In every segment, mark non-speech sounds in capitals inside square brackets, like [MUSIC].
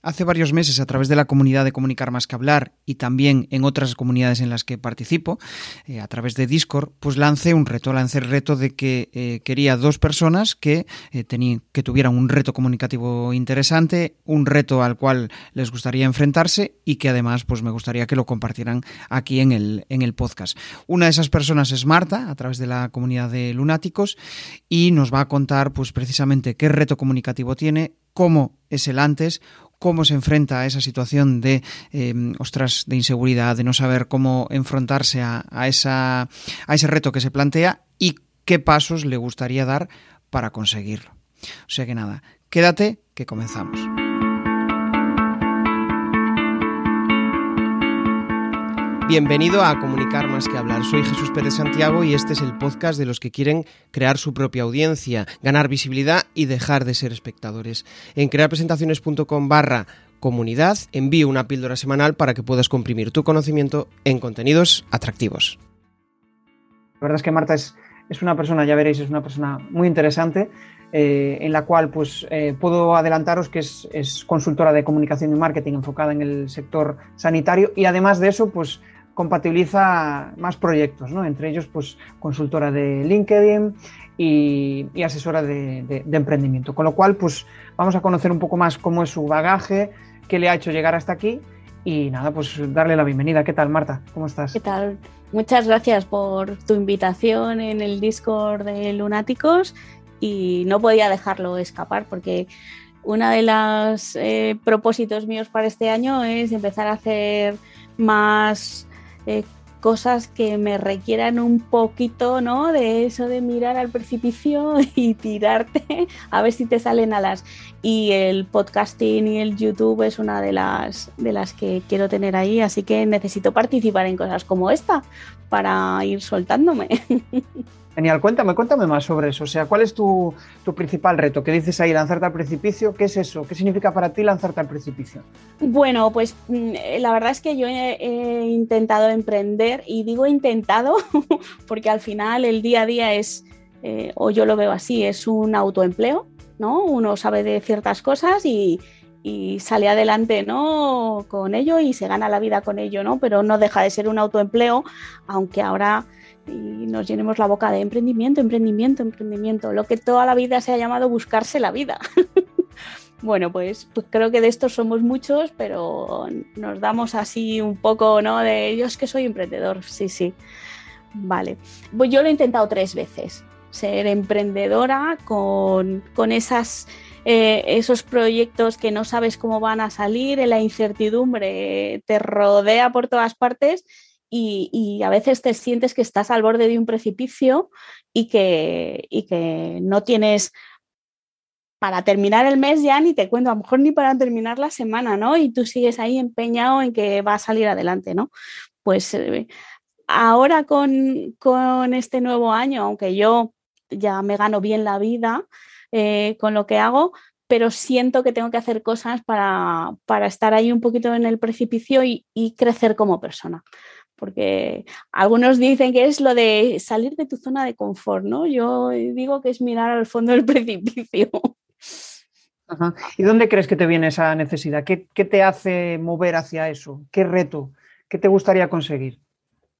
Hace varios meses, a través de la comunidad de Comunicar Más que Hablar y también en otras comunidades en las que participo, eh, a través de Discord, pues lancé un reto. Lancé el reto de que eh, quería dos personas que, eh, que tuvieran un reto comunicativo interesante, un reto al cual les gustaría enfrentarse y que además pues me gustaría que lo compartieran aquí en el, en el podcast. Una de esas personas es Marta, a través de la comunidad de lunáticos, y nos va a contar pues precisamente qué reto comunicativo tiene, cómo es el antes, cómo se enfrenta a esa situación de, eh, ostras, de inseguridad, de no saber cómo enfrentarse a, a, esa, a ese reto que se plantea y qué pasos le gustaría dar para conseguirlo. O sea que nada, quédate que comenzamos. Bienvenido a Comunicar más que hablar. Soy Jesús Pérez Santiago y este es el podcast de los que quieren crear su propia audiencia, ganar visibilidad y dejar de ser espectadores. En crearpresentaciones.com barra comunidad envío una píldora semanal para que puedas comprimir tu conocimiento en contenidos atractivos. La verdad es que Marta es, es una persona, ya veréis, es una persona muy interesante. Eh, en la cual pues eh, puedo adelantaros que es, es, consultora de comunicación y marketing enfocada en el sector sanitario y además de eso pues compatibiliza más proyectos, ¿no? entre ellos pues consultora de LinkedIn y, asesora de, emprendimiento. Con lo cual pues vamos a conocer un poco más cómo es su bagaje, qué le ha hecho llegar hasta aquí y nada, pues darle la bienvenida. ¿Qué tal Marta? ¿Cómo estás? ¿Qué tal? Muchas gracias por tu invitación en el Discord de Lunáticos y no podía dejarlo escapar porque uno de los eh, propósitos míos para este año es empezar a hacer más eh, cosas que me requieran un poquito, ¿no? De eso de mirar al precipicio [LAUGHS] y tirarte a ver si te salen alas. Y el podcasting y el YouTube es una de las, de las que quiero tener ahí, así que necesito participar en cosas como esta para ir soltándome. [LAUGHS] Genial, cuéntame, cuéntame más sobre eso. O sea, ¿cuál es tu, principal reto? ¿Qué dices ahí, lanzarte al precipicio? ¿Qué es eso? ¿Qué significa para ti lanzarte al precipicio? Bueno, pues la verdad es que yo he, he intentado emprender y digo intentado [LAUGHS] porque al final el día a día es, eh, o yo lo veo así, es un autoempleo, ¿no? Uno sabe de ciertas cosas y, y sale adelante ¿no? con ello y se gana la vida con ello, ¿no? Pero no deja de ser un autoempleo, aunque ahora y nos llenemos la boca de emprendimiento, emprendimiento, emprendimiento, lo que toda la vida se ha llamado buscarse la vida. [LAUGHS] bueno, pues, pues, creo que de estos somos muchos, pero nos damos así un poco, ¿no? De yo que soy emprendedor, sí, sí. Vale. Pues yo lo he intentado tres veces, ser emprendedora con, con esas... Eh, esos proyectos que no sabes cómo van a salir, la incertidumbre te rodea por todas partes y, a veces te sientes que estás al borde de un precipicio y que, y que no tienes para terminar el mes ya ni te cuento, a lo mejor ni para terminar la semana, ¿no? Y tú sigues ahí empeñado en que va a salir adelante, ¿no? Pues eh, ahora con, con, este nuevo año, aunque yo ya me gano bien la vida eh, con lo que hago, pero siento que tengo que hacer cosas para, para estar ahí un poquito en el precipicio y crecer como persona porque algunos dicen que es lo de salir de tu zona de confort, ¿no? Yo digo que es mirar al fondo del [LAUGHS] precipicio. Ajá. ¿Y dónde crees que te viene esa necesidad? ¿Qué, ¿Qué, te hace mover hacia eso? ¿Qué reto? ¿Qué te gustaría conseguir?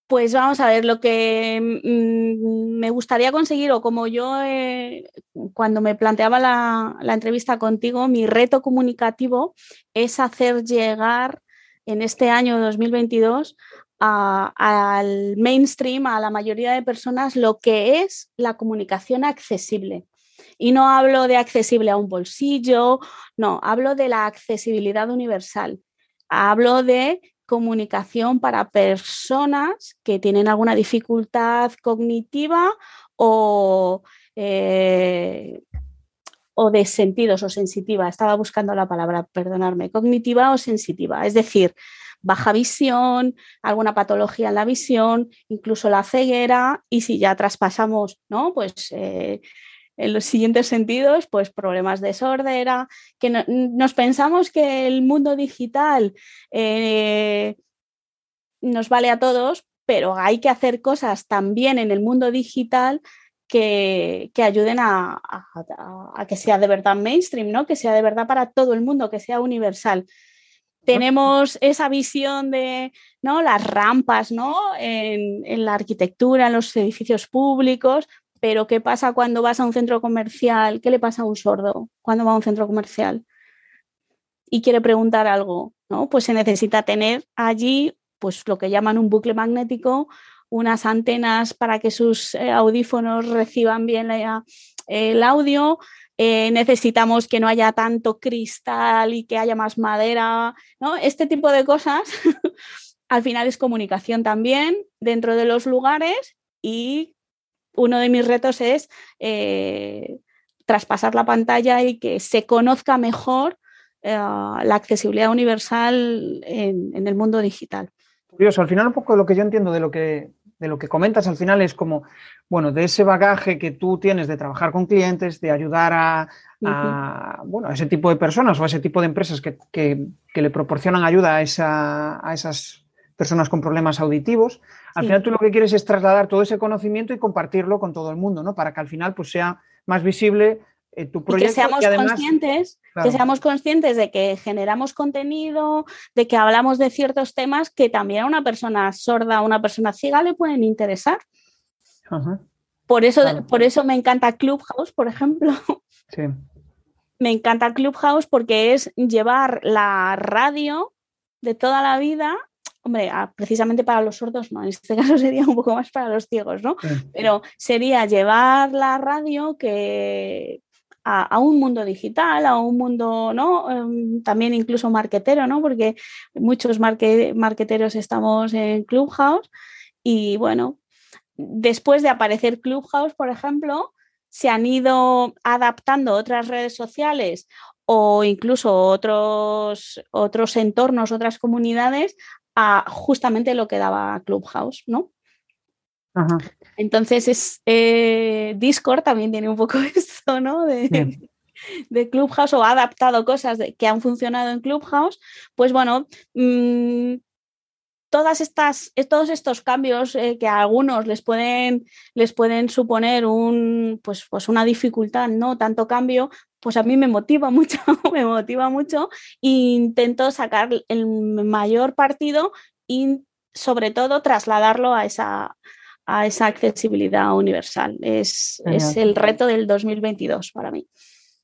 Pues vamos a ver, lo que mm, me gustaría conseguir, o como yo eh, cuando me planteaba la, la entrevista contigo, mi reto comunicativo es hacer llegar en este año 2022 al mainstream, a la mayoría de personas, lo que es la comunicación accesible. Y no hablo de accesible a un bolsillo, no, hablo de la accesibilidad universal. Hablo de comunicación para personas que tienen alguna dificultad cognitiva o, eh, o de sentidos o sensitiva. Estaba buscando la palabra, perdonarme, cognitiva o sensitiva. Es decir, baja visión, alguna patología en la visión, incluso la ceguera y si ya traspasamos, ¿no? Pues eh, en los siguientes sentidos, pues problemas de sordera, que no, nos pensamos que el mundo digital eh, nos vale a todos, pero hay que hacer cosas también en el mundo digital que, ayuden a, que sea de verdad mainstream, ¿no? que sea de verdad para todo el mundo, que sea universal. Tenemos esa visión de ¿no? las rampas ¿no? en, en la arquitectura, en los edificios públicos, pero ¿qué pasa cuando vas a un centro comercial? ¿Qué le pasa a un sordo cuando va a un centro comercial? y quiere preguntar algo, ¿no? Pues se necesita tener allí pues lo que llaman un bucle magnético, unas antenas para que sus eh, audífonos reciban bien el audio. Eh, necesitamos que no haya tanto cristal y que haya más madera, ¿no? Este tipo de cosas [LAUGHS] al final es comunicación también dentro de los lugares y uno de mis retos es eh, traspasar la pantalla y que se conozca mejor la accesibilidad universal en, en el mundo digital curioso. Al final, un poco lo que yo entiendo de lo que, de lo que comentas, al final es como, bueno, de ese bagaje que tú tienes de trabajar con clientes, de ayudar a, bueno, a ese tipo de personas o a ese tipo de empresas que, le proporcionan ayuda a, esa, a esas personas con problemas auditivos. Al final tú lo que quieres es trasladar todo ese conocimiento y compartirlo con todo el mundo, ¿no? Para que al final pues, sea más visible eh, que seamos conscientes, que seamos conscientes de que generamos contenido, de que hablamos de ciertos temas que también a una persona sorda, a una persona ciega le pueden interesar. Por eso, por eso me encanta Clubhouse, por ejemplo. [LAUGHS] Me encanta Clubhouse porque es llevar la radio de toda la vida hombre, precisamente para los sordos no, en este [LAUGHS] caso sería un poco más para los ciegos, ¿no? Pero sería llevar la radio que, a, un mundo digital, a un mundo, ¿no? Em, también incluso marquetero, ¿no? Porque muchos marqueteros estamos en Clubhouse y bueno, después de aparecer Clubhouse, por ejemplo, se han ido adaptando otras redes sociales o incluso otros, otros entornos, otras comunidades a justamente lo que daba Clubhouse, ¿no? Entonces es eh, Discord también tiene un poco [LAUGHS] esto, ¿no? De, de Clubhouse o ha adaptado cosas que han funcionado en Clubhouse, pues bueno, mm, todas estas, todos estos cambios eh, que a algunos les pueden, les pueden suponer un, pues, pues una dificultad, ¿no? Tanto cambio, pues a mí me motiva [LAUGHS] mucho, me motiva mucho e intento sacar el mayor partido y sobre todo trasladarlo a esa, a esa accesibilidad universal. Es, el reto del 2022 para mí.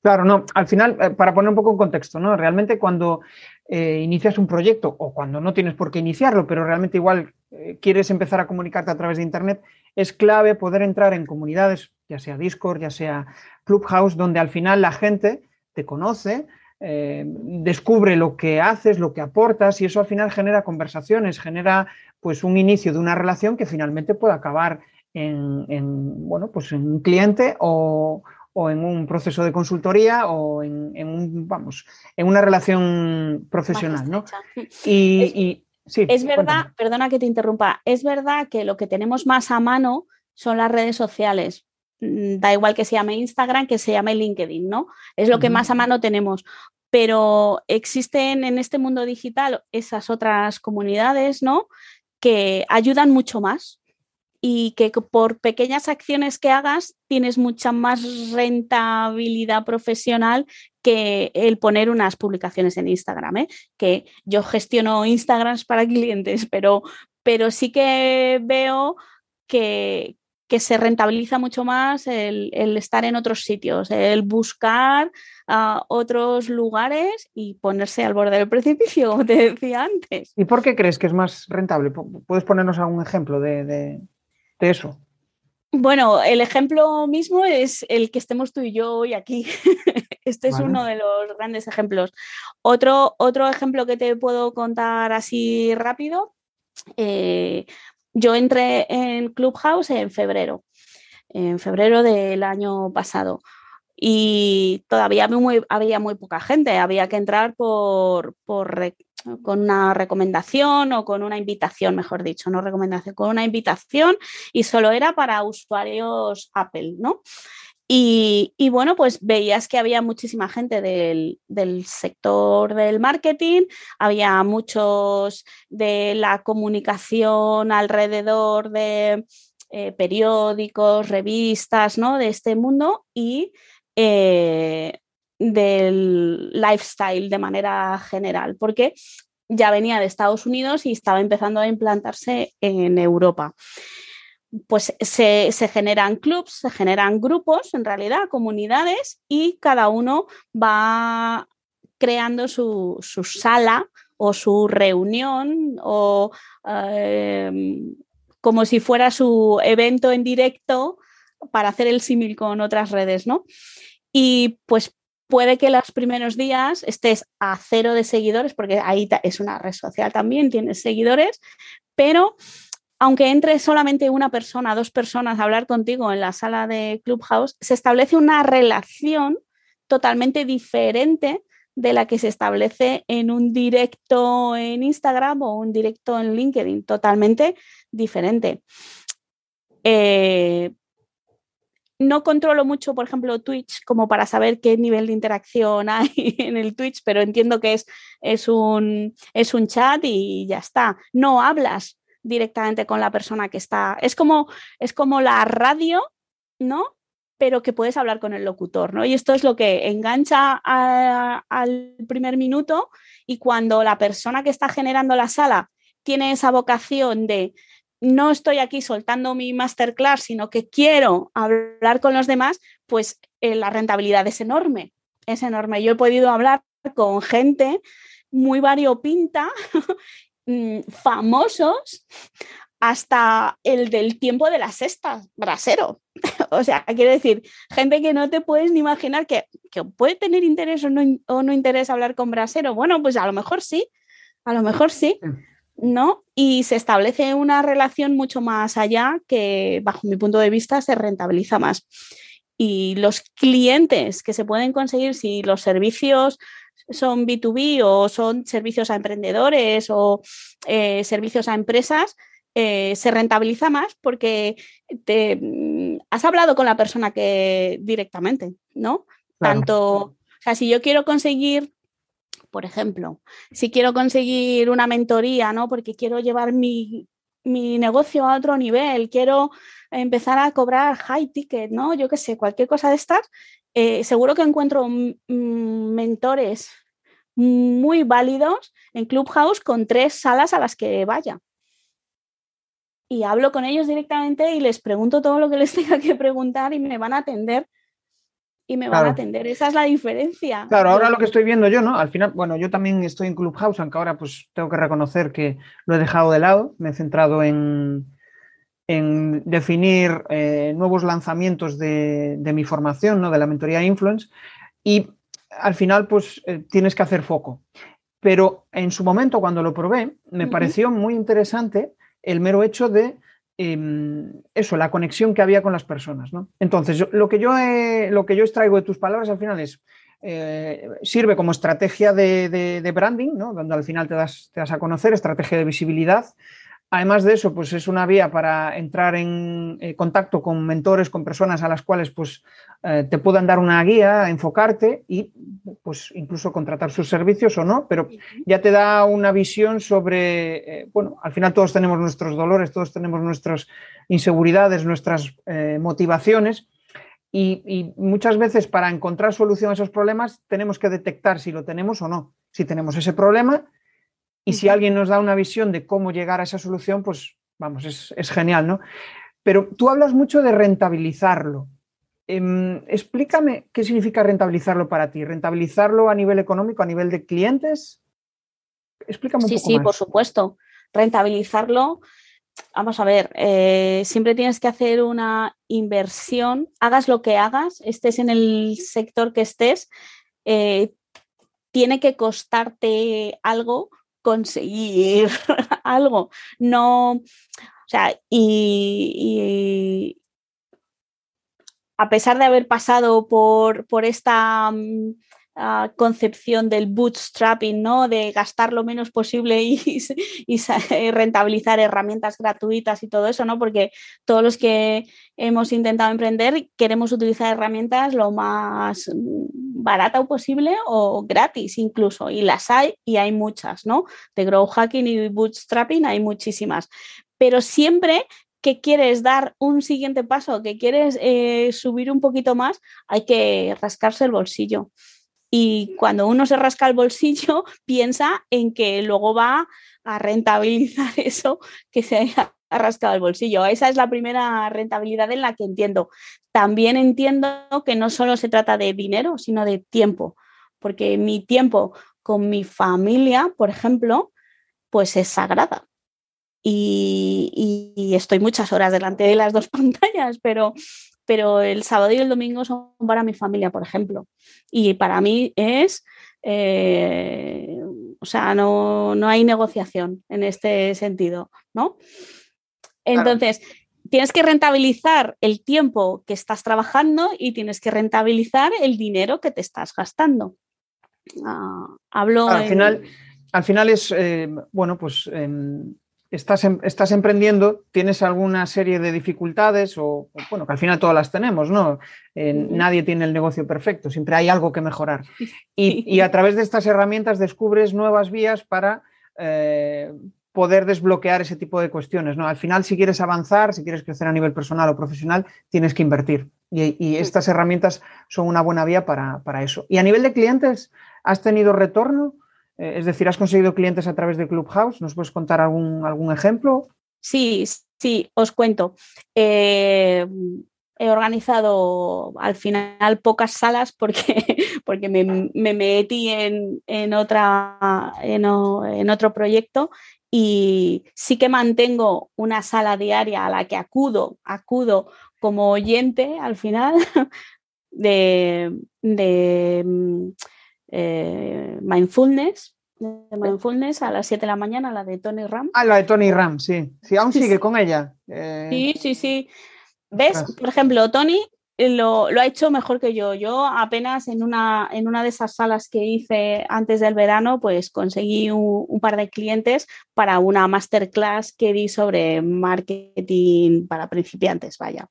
Claro, no, al final, eh, para poner un poco en contexto, ¿no? Realmente cuando eh, inicias un proyecto o cuando no tienes por qué iniciarlo, pero realmente igual eh, quieres empezar a comunicarte a través de Internet, es clave poder entrar en comunidades, ya sea Discord, ya sea Clubhouse, donde al final la gente te conoce, descubre lo que haces, lo que aportas y eso al final genera conversaciones, genera pues un inicio de una relación que finalmente puede acabar en, bueno, pues en un cliente o, en un proceso de consultoría o en, vamos, en una relación profesional, ¿no? Y, sí, es verdad, perdona que te interrumpa, es verdad que lo que tenemos más a mano son las redes sociales. Mm, da igual que se llame Instagram, que se llame LinkedIn, ¿no? Es lo que más a mano tenemos. Pero existen en este mundo digital esas otras comunidades, ¿no? Que ayudan mucho más y que por pequeñas acciones que hagas tienes mucha más rentabilidad profesional que el poner unas publicaciones en Instagram, ¿eh? que yo gestiono Instagrams para clientes, pero, pero sí que veo que, que se rentabiliza mucho más el, estar en otros sitios, el buscar a otros lugares y ponerse al borde del precipicio, [LAUGHS] como te decía antes. ¿Y por qué crees que es más rentable? ¿Puedes ponernos algún ejemplo de, eso? Bueno, el ejemplo mismo es el que estemos tú y yo hoy aquí. [LAUGHS] este es uno de los grandes ejemplos. Otro, otro ejemplo que te puedo contar así rápido. Eh, yo entré en Clubhouse en febrero, en febrero del año pasado. Y todavía había muy, poca gente, había que entrar por, con una recomendación o con una invitación, mejor dicho, no recomendación, con una invitación y solo era para usuarios Apple, ¿no? Y, bueno, pues veías que había muchísima gente del, sector del marketing, había muchos de la comunicación alrededor de, eh, periódicos, revistas, ¿no? De este mundo y eh, del lifestyle de manera general, porque ya venía de Estados Unidos y estaba empezando a implantarse en Europa. Pues se, generan clubs, se generan grupos, en realidad, comunidades, y cada uno va creando su, sala o su reunión o em, como si fuera su evento en directo para hacer el símil con otras redes, ¿no? Y pues puede que los primeros días estés a cero de seguidores, porque ahí es una red social también, tienes seguidores, pero aunque entre solamente una persona, dos personas a hablar contigo en la sala de Clubhouse, se establece una relación totalmente diferente de la que se establece en un directo en Instagram o un directo en LinkedIn, totalmente diferente. Eh, no controlo mucho, por ejemplo, Twitch como para saber qué nivel de interacción [LAUGHS] hay en el Twitch, pero entiendo que es, es, un, es un chat y ya está. No hablas directamente con la persona que está. Es como, es como la radio, ¿no? Pero que puedes hablar con el locutor, ¿no? Y esto es lo que engancha al primer minuto y cuando la persona que está generando la sala tiene esa vocación de no estoy aquí soltando mi masterclass, sino que quiero hablar con los demás, pues eh, la rentabilidad es enorme, es enorme. Yo he podido hablar con gente muy variopinta, [LAUGHS] mm, famosos, hasta el del tiempo de la sexta, brasero. [LAUGHS] o sea, quiero decir, gente que no te puedes ni imaginar que, puede tener interés o no, o no interés hablar con brasero. Bueno, pues a lo mejor sí, a lo mejor sí. ¿no? Y se establece una relación mucho más allá que, bajo mi punto de vista, se rentabiliza más. Y los clientes que se pueden conseguir si los servicios son B2B o son servicios a emprendedores o eh, servicios a empresas, eh, se rentabiliza más porque te, mm, has hablado con la persona que directamente, ¿no? Tanto, o sea, si yo quiero conseguir por ejemplo. Si quiero conseguir una mentoría, ¿no? Porque quiero llevar mi, negocio a otro nivel, quiero empezar a cobrar high ticket, ¿no? Yo qué sé, cualquier cosa de estas, eh, seguro que encuentro mentores muy válidos en Clubhouse con tres salas a las que vaya. Y hablo con ellos directamente y les pregunto todo lo que les [LAUGHS] tenga que preguntar y me van a atender y me van a atender. Esa es la diferencia. Claro, ahora lo que estoy viendo yo, ¿no? Al final, bueno, yo también estoy en Clubhouse, aunque ahora pues tengo que reconocer que lo he dejado de lado, me he centrado en, en definir eh, nuevos lanzamientos de, mi formación, ¿no? De la mentoría Influence y al final pues eh, tienes que hacer foco. Pero en su momento, cuando lo probé, me pareció muy interesante el mero hecho de Em, eso, la conexión que había con las personas. ¿no? Entonces, lo, que yo lo que yo extraigo de tus palabras al final es, eh, sirve como estrategia de, branding, ¿no? donde al final te das, te das a conocer, estrategia de visibilidad, Además de eso, pues es una vía para entrar en eh, contacto con mentores, con personas a las cuales pues, eh, te puedan dar una guía, enfocarte y pues incluso contratar sus servicios o no, pero ya te da una visión sobre, eh, bueno, al final todos tenemos nuestros dolores, todos tenemos nuestras inseguridades, nuestras motivaciones y, y muchas veces para encontrar solución a esos problemas tenemos que detectar si lo tenemos o no. Si tenemos ese problema, y si alguien nos da una visión de cómo llegar a esa solución, pues vamos, es, genial, ¿no? Pero tú hablas mucho de rentabilizarlo. Em, explícame qué significa rentabilizarlo para ti. ¿Rentabilizarlo a nivel económico, a nivel de clientes? Explícame un sí, poco sí, Sí, por supuesto. Rentabilizarlo, vamos a ver, eh, siempre tienes que hacer una inversión, hagas lo que hagas, estés en el sector que estés, eh, tiene que costarte algo conseguir [LAUGHS] algo. No, o sea, y, a pesar de haber pasado por, por esta mm, concepción del bootstrapping, ¿no? De gastar lo menos posible [LAUGHS] y, rentabilizar herramientas gratuitas y todo eso, ¿no? Porque todos los que hemos intentado emprender queremos utilizar herramientas lo más barata posible o gratis incluso, y las hay y hay muchas, ¿no? De grow hacking y bootstrapping hay muchísimas, pero siempre que quieres dar un siguiente paso, que quieres eh, subir un poquito más, hay que rascarse el bolsillo. Y cuando uno se rasca el bolsillo, [LAUGHS] piensa en que luego va a rentabilizar [LAUGHS] eso que se haya rascado el bolsillo. Esa es la primera rentabilidad en la que entiendo. También entiendo que no solo se trata de dinero, sino de tiempo, porque mi tiempo con mi familia, por ejemplo, pues es sagrada. Y, estoy muchas horas delante de las dos [LAUGHS] pantallas, pero, pero el sábado y el domingo son para mi familia, por ejemplo. Y para mí es, eh, o sea, no, hay negociación en este sentido, ¿no? Entonces, tienes que rentabilizar el tiempo que estás trabajando y tienes que rentabilizar el dinero que te estás gastando. Ah, hablo. Al, final, al final es, eh, bueno, pues estás, em, estás, emprendiendo, tienes alguna serie de dificultades o, bueno, que al final todas las tenemos, ¿no? nadie tiene el negocio perfecto, siempre hay algo que mejorar. [LAUGHS] Y, a través de estas herramientas descubres nuevas vías para eh, poder desbloquear ese tipo de cuestiones, ¿no? Al final, si quieres avanzar, si quieres crecer a nivel personal o profesional, tienes que invertir. Y, estas herramientas son una buena vía para, para, eso. Y a nivel de clientes, ¿has tenido retorno? Eh, es decir, ¿has conseguido clientes a través de Clubhouse? ¿Nos puedes contar algún, algún ejemplo? Sí, sí, os cuento. Eh, he organizado al final pocas salas porque, [LAUGHS] porque me, metí en, otra, en, otro proyecto y sí que mantengo una sala diaria a la que acudo, acudo como oyente al final [LAUGHS] de, de eh, mindfulness, de mindfulness a las 7 de la mañana, la de Tony Ram. Ah, la de Tony Ram, sí. Sí, aún sigue con ella. Eh, sí, sí, sí. ¿Ves? Por ejemplo, Tony lo, ha hecho mejor que yo. Yo apenas en una, en una de esas salas que hice antes del verano, pues conseguí un, par de clientes para una masterclass que di sobre marketing para principiantes, vaya.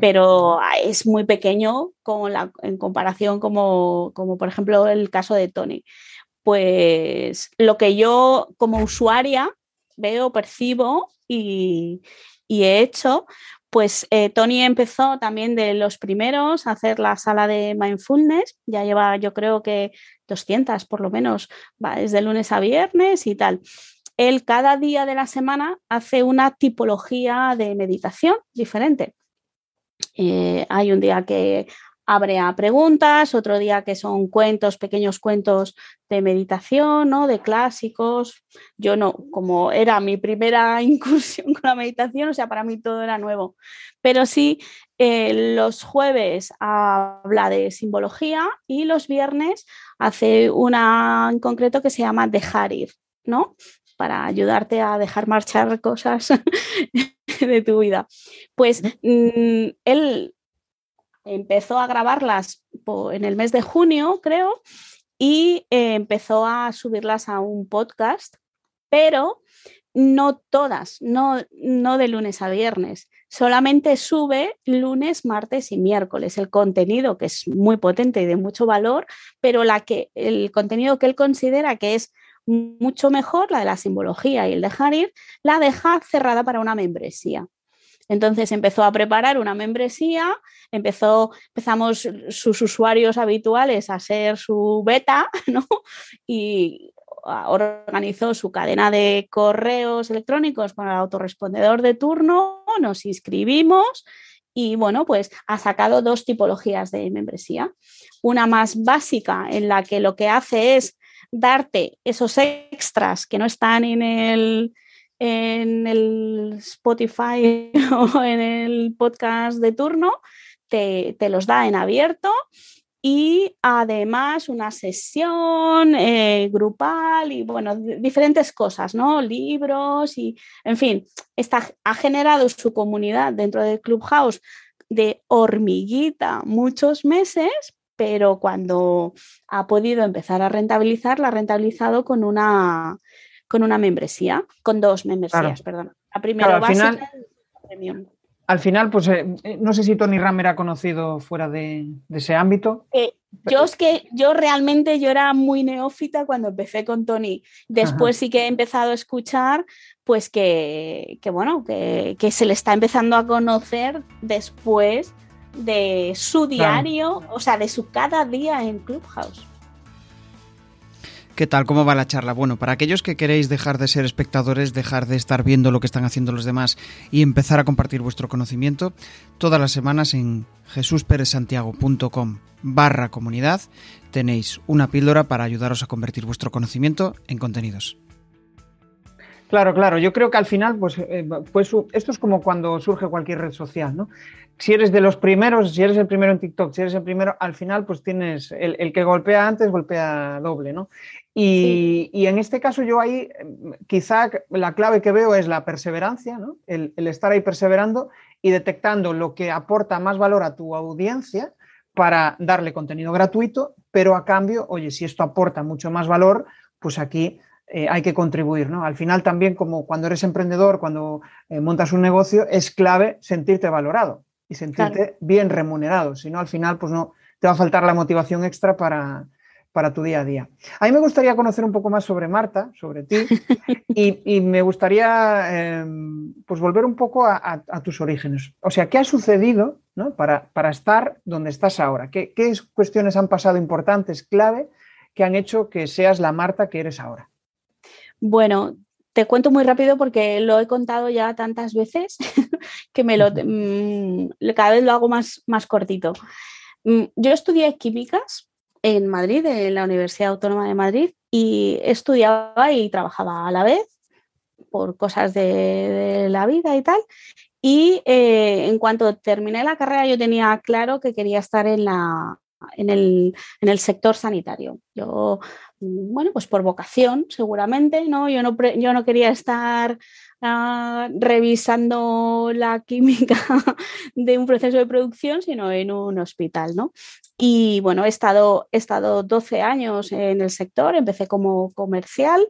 Pero es muy pequeño con la, en comparación como, como por ejemplo el caso de Tony. Pues lo que yo como usuaria veo, percibo y, y he hecho, pues eh, Tony empezó también de los primeros a hacer la sala de mindfulness, ya lleva yo creo que 200 por lo menos, va desde lunes a viernes y tal. Él cada día de la semana hace una tipología de meditación diferente. Eh, hay un día que abre a preguntas, otro día que son cuentos, pequeños cuentos de meditación, ¿no? De clásicos. Yo no, como era mi primera [LAUGHS] incursión con la meditación, o sea, para mí todo era nuevo. Pero sí, eh, los jueves habla de simbología y los viernes hace una en concreto que se llama dejar ir, ¿no? Para ayudarte a dejar marchar cosas [LAUGHS] de tu vida. Pues mm, él empezó a grabarlas en el mes de junio, creo, y eh, empezó a subirlas a un podcast, pero no todas, no, no de lunes a viernes, solamente sube lunes, martes y miércoles el contenido que es muy potente y de mucho valor, pero la que, el contenido que él considera que es mucho mejor, la de la simbología y el dejar ir, la deja cerrada para una membresía. Entonces empezó a preparar una membresía, empezó, empezamos sus usuarios habituales a ser su beta, [LAUGHS] ¿no? Y organizó su cadena de correos electrónicos con el autorrespondedor de turno, nos inscribimos y bueno, pues ha sacado dos tipologías de membresía. Una más básica en la que lo que hace es darte esos extras que no están en el, en el Spotify [LAUGHS] o en el podcast de turno, te, los da en abierto y además una sesión eh, grupal y bueno, diferentes cosas, ¿no? Libros y, en fin, está, ha generado su comunidad dentro del Clubhouse de hormiguita muchos meses, pero cuando ha podido empezar a rentabilizar, la ha rentabilizado con una, con una membresía, con dos membresías, perdón. La primera al final, al final, pues eh, eh, no sé si Tony Ram era conocido fuera de, ese ámbito. Eh, yo es que yo realmente yo era muy neófita cuando empecé con Tony. Después sí que he empezado a escuchar, pues que, bueno, que, se le está empezando a conocer después de su diario, o sea, de su cada día en Clubhouse. ¿Qué tal? ¿Cómo va la charla? Bueno, para aquellos que queréis dejar de ser espectadores, dejar de estar viendo lo que están haciendo los demás y empezar a compartir vuestro conocimiento, todas las semanas en jesusperezsantiago.com barra comunidad tenéis una píldora para ayudaros a convertir vuestro conocimiento en contenidos. Claro, claro. Yo creo que al final, pues, eh, pues esto es como cuando surge cualquier red social, ¿no? Si eres de los primeros, si eres el primero en TikTok, si eres el primero, al final, pues tienes el, el que golpea antes, golpea doble, ¿no? Y, en este caso yo ahí quizá la clave que veo es la perseverancia, el, estar ahí perseverando y detectando lo que aporta más valor a tu audiencia para darle contenido gratuito, pero a cambio, oye, si esto aporta mucho más valor, pues aquí eh, hay que contribuir. ¿no? Al final también, como cuando eres emprendedor, cuando eh, montas un negocio, es clave sentirte valorado y sentirte bien remunerado. Si no, al final, pues no, te va a faltar la motivación extra para, para tu día a día. A mí me gustaría conocer un poco más sobre Marta, sobre ti, [LAUGHS] y, me gustaría em, pues volver un poco a, tus orígenes. O sea, ¿qué ha sucedido para, para, estar donde estás ahora? ¿Qué, ¿Qué, cuestiones han pasado importantes, clave, que han hecho que seas la Marta que eres ahora? Bueno, te cuento muy rápido porque lo he contado ya tantas veces [LAUGHS] que me lo, mm, cada vez lo hago más, más cortito. Mm, yo estudié químicas en Madrid, en la Universidad Autónoma de Madrid, y estudiaba y trabajaba a la vez por cosas de, la vida y tal. Y eh, en cuanto terminé la carrera, yo tenía claro que quería estar en, la, en, el, en el sector sanitario. Yo, bueno, pues por vocación, seguramente, ¿no? Yo no, yo no quería estar ah, revisando la [LAUGHS] química de un proceso de producción, sino en un hospital, ¿no? Y bueno, he estado, he estado 12 años en el sector, empecé como comercial,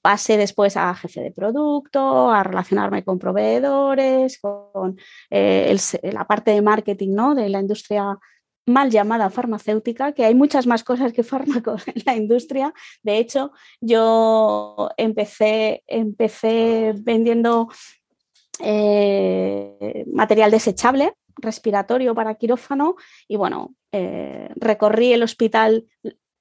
pasé después a jefe de producto, a relacionarme con proveedores, con eh, la parte de marketing ¿no? de la industria mal llamada farmacéutica, que hay muchas más cosas que [LAUGHS] fármacos en la industria. De hecho, yo empecé, empecé vendiendo eh, material desechable respiratorio para quirófano y bueno, eh, recorrí el hospital,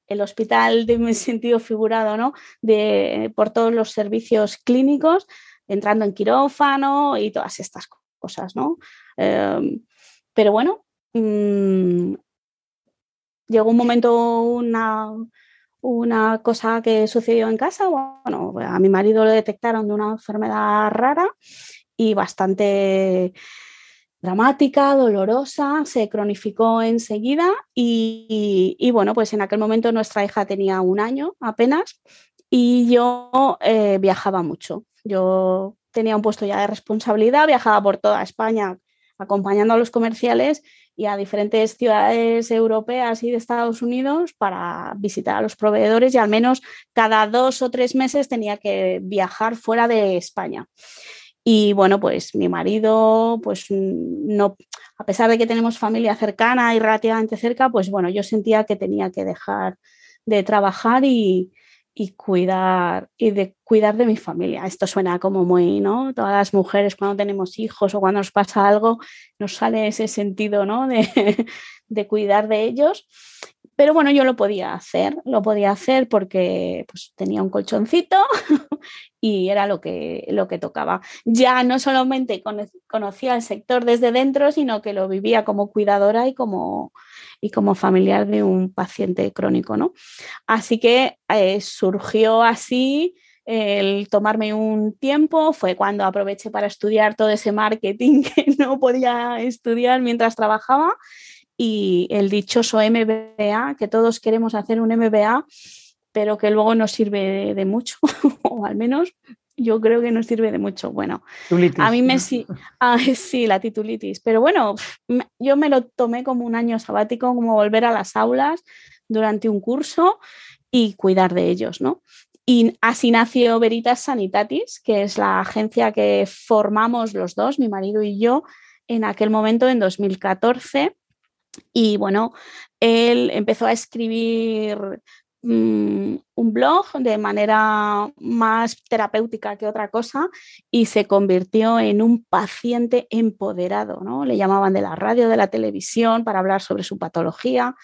el hospital de mi sentido figurado, ¿no? De, por todos los servicios clínicos, entrando en quirófano y todas estas cosas, ¿no? Em, pero bueno, mm, llegó un momento, una, una cosa que sucedió en casa, bueno, a mi marido le detectaron de una enfermedad rara y bastante dramática, dolorosa, se cronificó enseguida y, bueno, pues en aquel momento nuestra hija tenía un año apenas y yo eh, viajaba mucho. Yo tenía un puesto ya de responsabilidad, viajaba por toda España acompañando a los comerciales y a diferentes ciudades europeas y de Estados Unidos para visitar a los proveedores y al menos cada dos o tres meses tenía que viajar fuera de España. Y bueno, pues mi marido, pues no, a pesar de que tenemos familia cercana y relativamente cerca, pues bueno, yo sentía que tenía que dejar de trabajar y, cuidar y de cuidar de mi familia. Esto suena como muy, ¿no? Todas las mujeres cuando tenemos hijos o cuando nos pasa algo, nos sale ese sentido, ¿no? [LAUGHS] De, de cuidar de ellos. Pero bueno, yo lo podía hacer, lo podía hacer porque pues, tenía un colchoncito [LAUGHS] y era lo que, lo que tocaba. Ya no solamente conocía el sector desde dentro, sino que lo vivía como cuidadora y como, y como familiar de un paciente crónico. ¿no? Así que eh, surgió así el tomarme un tiempo, fue cuando aproveché para estudiar todo ese marketing [LAUGHS] que no podía estudiar mientras trabajaba y el dichoso MBA, que todos queremos hacer un MBA, pero que luego no sirve de, mucho, [LAUGHS] o al menos yo creo que no sirve de mucho. Bueno, a mí me ah, sí, la titulitis, pero bueno, yo me lo tomé como un año sabático, como volver a las aulas durante un curso y cuidar de ellos, ¿no? y así nació Veritas Sanitatis, que es la agencia que formamos los dos, mi marido y yo, en aquel momento, en 2014. Y bueno, él empezó a escribir mm, un blog de manera más terapéutica que otra cosa y se convirtió en un paciente empoderado, ¿no? Le llamaban de la radio, de la televisión para hablar sobre su patología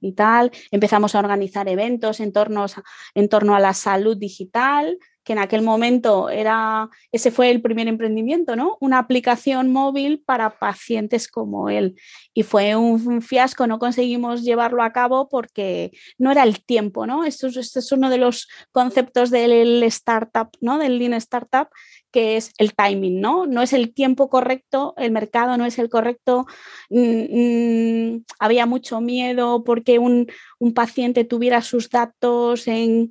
y tal. Empezamos a organizar eventos en torno, en torno a la salud digital, que en aquel momento era, ese fue el primer emprendimiento, ¿no? Una aplicación móvil para pacientes como él. Y fue un, fiasco, no conseguimos llevarlo a cabo porque no era el tiempo, ¿no? Esto, es uno de los conceptos del startup, ¿no? Del Lean Startup, que es el timing, ¿no? No es el tiempo correcto, el mercado no es el correcto. Mm, mm, había mucho miedo porque un, paciente tuviera sus datos en,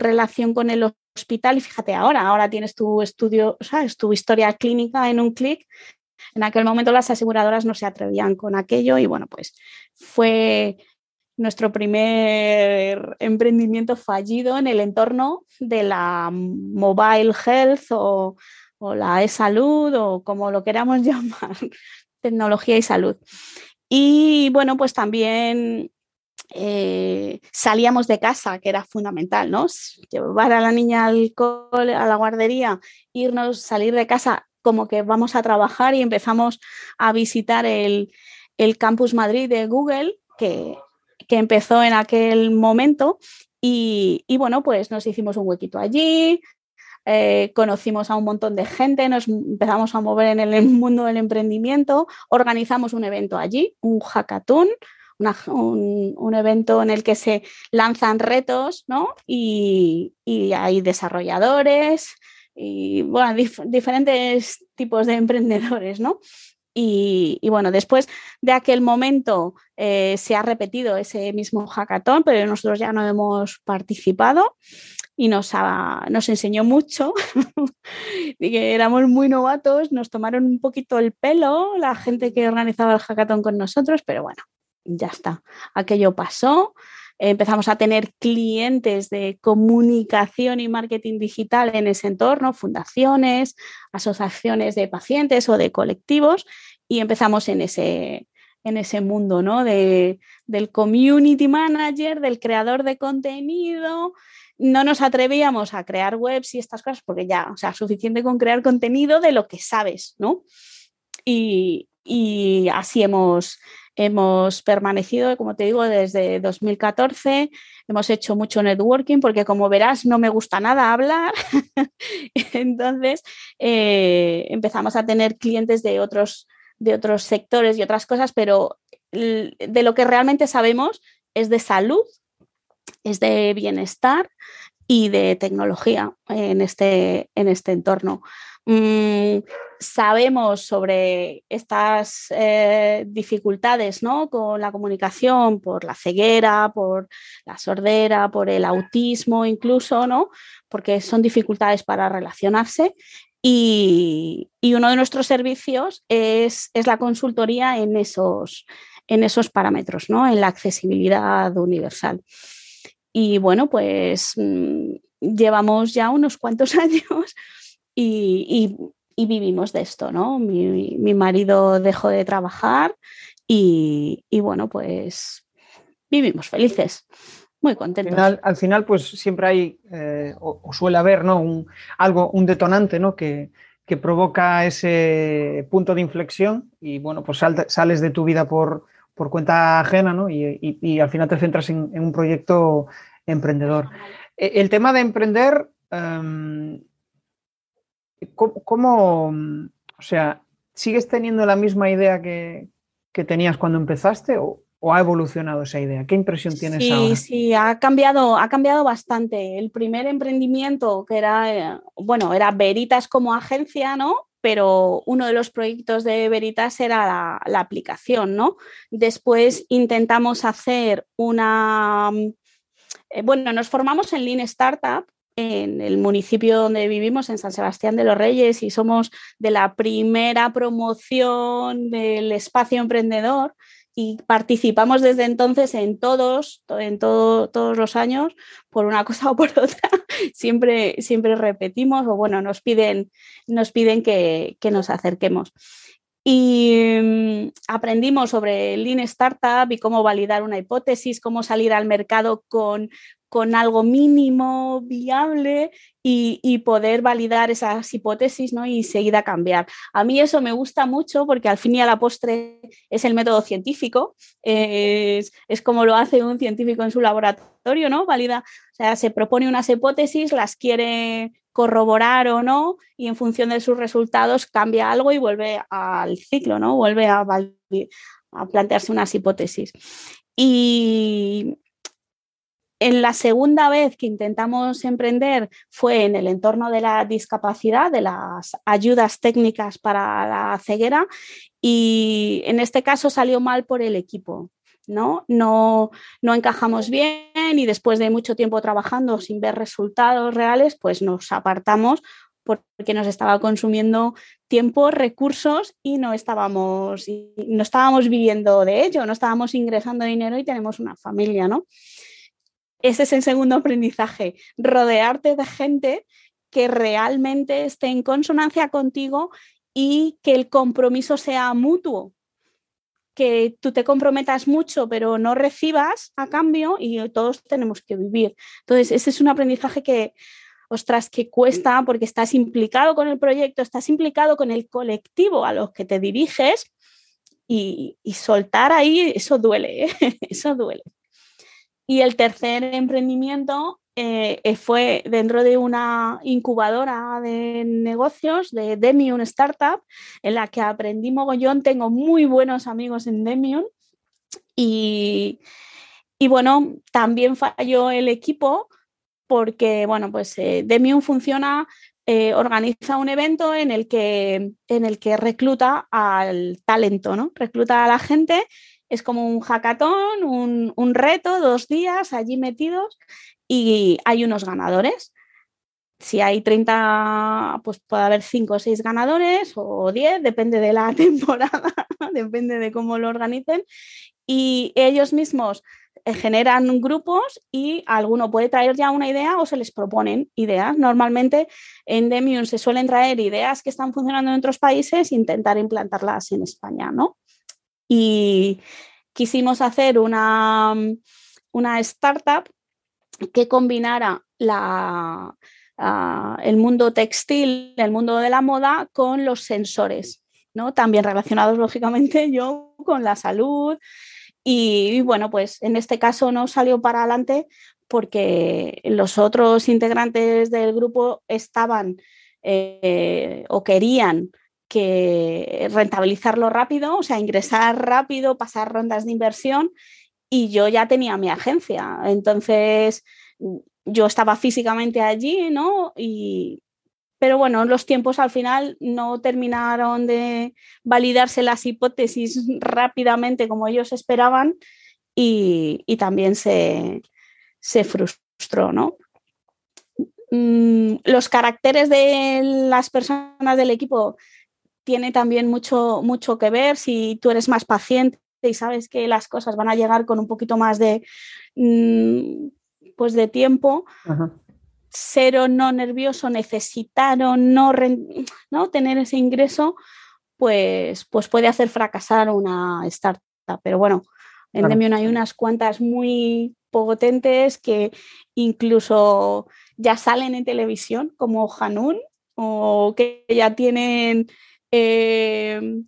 relación con el hospital. Y fíjate ahora, ahora tienes tu estudio, ¿sabes? Tu historia clínica en un clic. En aquel momento las aseguradoras no se atrevían con aquello y bueno, pues fue nuestro primer emprendimiento fallido en el entorno de la mobile health o, la e-salud o como lo queramos [LAUGHS] llamar, tecnología y salud. Y bueno, pues también eh, salíamos de casa, que era fundamental, ¿no? Llevar a la niña al cole, a la guardería, irnos, salir de casa como que vamos a trabajar y empezamos a visitar el, el Campus Madrid de Google, que que empezó en aquel momento y, bueno, pues nos hicimos un huequito allí, eh, conocimos a un montón de gente, nos empezamos a mover en el [LAUGHS] mundo del emprendimiento, organizamos un evento allí, un hackathon, un, evento en el que se lanzan retos, ¿no? Y, hay desarrolladores y, bueno, diferentes tipos de [LAUGHS] emprendedores, ¿no? Y, bueno, después de aquel momento eh, se ha repetido ese mismo hackathon, pero nosotros ya no hemos participado y nos, nos enseñó mucho. [LAUGHS] que éramos muy novatos, nos tomaron un poquito el pelo la gente que organizaba el hackathon con nosotros, pero bueno, ya está. Aquello pasó empezamos a tener clientes de comunicación y marketing digital en ese entorno, fundaciones, asociaciones de pacientes o de colectivos, y empezamos en ese, en ese mundo ¿no? de, del community manager, del creador de contenido. No nos atrevíamos a crear webs y estas cosas porque ya, o sea, suficiente con crear contenido de lo que sabes, ¿no? Y, y así hemos, Hemos permanecido, como te digo, desde 2014. Hemos hecho mucho networking porque, como verás, no me gusta nada hablar. [LAUGHS] Entonces, eh, empezamos a tener clientes de otros, de otros sectores y otras cosas, pero de lo que realmente sabemos es de salud, es de bienestar y de tecnología en este, en este entorno. Mm, sabemos sobre estas eh, dificultades ¿no? con la comunicación por la ceguera, por la sordera, por el autismo incluso, ¿no? porque son dificultades para relacionarse. Y, uno de nuestros servicios es, la consultoría en esos, en esos parámetros, ¿no? en la accesibilidad universal. Y bueno, pues mm, llevamos ya unos cuantos [LAUGHS] años y, vivimos de esto, ¿no? Mi, marido dejó de trabajar y, bueno, pues vivimos felices. Muy contentos. Al final, pues siempre hay, eh, o, suele haber, ¿no? Un, algo, un detonante, ¿no? Que, provoca ese punto de inflexión y, bueno, pues sales de tu vida por, cuenta ajena, ¿no? Y, al final te centras en, un proyecto emprendedor. E, el tema de emprender, em, ¿Cómo, o sea, sigues teniendo la misma idea que, tenías cuando empezaste o, ha evolucionado esa idea? ¿Qué impresión tienes sí, ahora? Sí, ha cambiado, ha cambiado bastante. El primer emprendimiento que era, eh, bueno, era Veritas como agencia, ¿no? Pero uno de los proyectos de Veritas era la, aplicación, ¿no? Después intentamos hacer una, eh, bueno, nos formamos en Lean Startup en el municipio donde vivimos, en San Sebastián de los Reyes, y somos de la primera promoción del espacio emprendedor y participamos desde entonces en todos, en todo, todos los años, por una cosa [LAUGHS] o por otra, siempre, siempre repetimos o bueno, nos piden, nos piden que, que nos acerquemos. Y mm, aprendimos sobre Lean Startup y cómo validar una hipótesis, cómo salir al mercado con, con algo mínimo viable y, poder validar esas hipótesis ¿no? y seguir a cambiar. A mí eso me gusta mucho porque al fin y a la postre es el método científico, es, como lo hace un científico en su laboratorio, ¿no? Valida, se propone unas hipótesis, las quiere corroborar o no y en función de sus resultados cambia algo y vuelve al ciclo, ¿no? Vuelve a, a plantearse unas hipótesis. Y en la segunda vez que intentamos emprender fue en el entorno de la discapacidad, de las ayudas técnicas para la ceguera y en este caso salió mal por el equipo. ¿No? No, no encajamos bien y después de mucho tiempo trabajando sin ver resultados reales, pues nos apartamos porque nos estaba consumiendo tiempo, recursos y no estábamos, no estábamos viviendo de ello, no estábamos ingresando dinero y tenemos una familia, ¿no? Ese es el segundo aprendizaje, rodearte de gente que realmente esté en consonancia contigo y que el compromiso sea mutuo, que tú te comprometas mucho pero no recibas a cambio y todos tenemos que vivir. Entonces, ese es un aprendizaje que, ostras, que cuesta porque estás implicado con el proyecto, estás implicado con el colectivo a los que te diriges y, soltar ahí, eso duele, ¿eh? [LAUGHS] eso duele. Y el tercer emprendimiento eh, eh, fue dentro de una incubadora de negocios de Demium Startup, en la que aprendí mogollón. Tengo muy buenos amigos en Demium. Y, y bueno, también falló el equipo porque, bueno, pues eh, Demium funciona, organiza un evento en el, que, en el que recluta al talento, ¿no? Recluta a la gente es como un hackathon, un, reto, dos días allí metidos y hay unos ganadores. Si hay 30, pues puede haber 5 o 6 ganadores o 10, depende de la [LAUGHS] temporada, depende de cómo lo organicen. Y ellos mismos eh, generan grupos y alguno puede traer ya una idea o se les proponen ideas. Normalmente en Demium se suelen traer ideas que están funcionando en otros países e intentar implantarlas en España, ¿no? y quisimos hacer una, una startup que combinara ah, el mundo textil, el mundo de la moda con los sensores, ¿no? También relacionados, lógicamente, [LAUGHS] yo con la salud. Y, bueno, pues en este caso no salió para adelante porque los otros integrantes del grupo estaban eh, o querían que rentabilizarlo rápido, o sea, ingresar rápido, pasar rondas de inversión y yo ya tenía mi agencia. Entonces, yo estaba físicamente allí, ¿no? Y, pero bueno, los tiempos al final no terminaron de validarse las hipótesis rápidamente como ellos esperaban y, también se, se, frustró, ¿no? Mm, los caracteres de las personas del equipo tiene también mucho, mucho que ver si tú eres más paciente y sabes que las cosas van a llegar con un poquito más de, mm, pues de tiempo. Ser o no nervioso, necesitar o no, no tener ese ingreso, pues, pues puede hacer fracasar una startup. Pero bueno, en Demion hay unas cuantas muy potentes que incluso ya salen en televisión, como Hanun, o que ya tienen Em,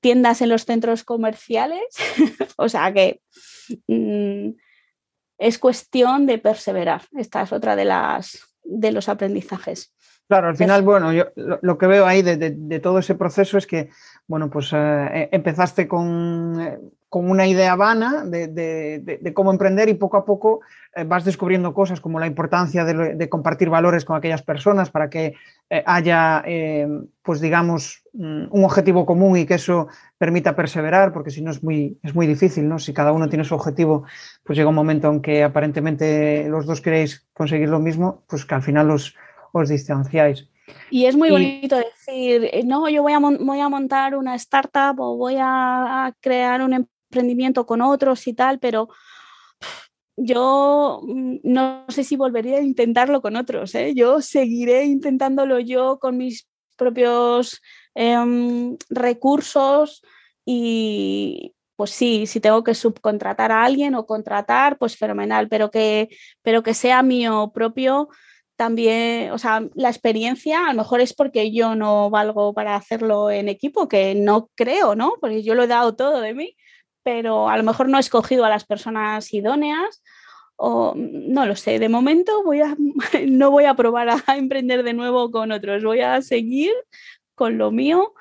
tiendas en los centros comerciales. [LAUGHS] o sea que mm, es cuestión de perseverar. Esta es otra de las de los aprendizajes. Claro, al final, bueno, yo lo, que veo ahí de, todo ese proceso es que, bueno, pues eh, empezaste con, eh, con una idea vana de, cómo emprender y poco a poco eh, vas descubriendo cosas como la importancia de, compartir valores con aquellas personas para que eh, haya, eh, pues digamos, mm, un objetivo común y que eso permita perseverar, porque si no es muy, es muy difícil, ¿no? Si cada uno tiene su objetivo, pues llega un momento en que aparentemente los dos queréis conseguir lo mismo, pues que al final os, os distanciáis. Y es muy bonito decir, no, yo voy a, voy a montar una startup o voy a, crear un emprendimiento con otros y tal, pero yo mm, no sé si volvería a intentarlo con otros. ¿eh? Yo seguiré intentándolo yo con mis propios em, recursos y pues sí, si tengo que subcontratar a alguien o contratar, pues fenomenal, pero que, pero que sea mío propio también, o sea, la experiencia a lo mejor es porque yo no valgo para hacerlo en equipo, que no creo, ¿no? Porque yo lo he dado todo de mí, pero a lo mejor no he escogido a las personas idóneas o no lo sé, de momento voy a, [LAUGHS] no voy a probar a [LAUGHS] emprender de nuevo con otros, voy a seguir con lo mío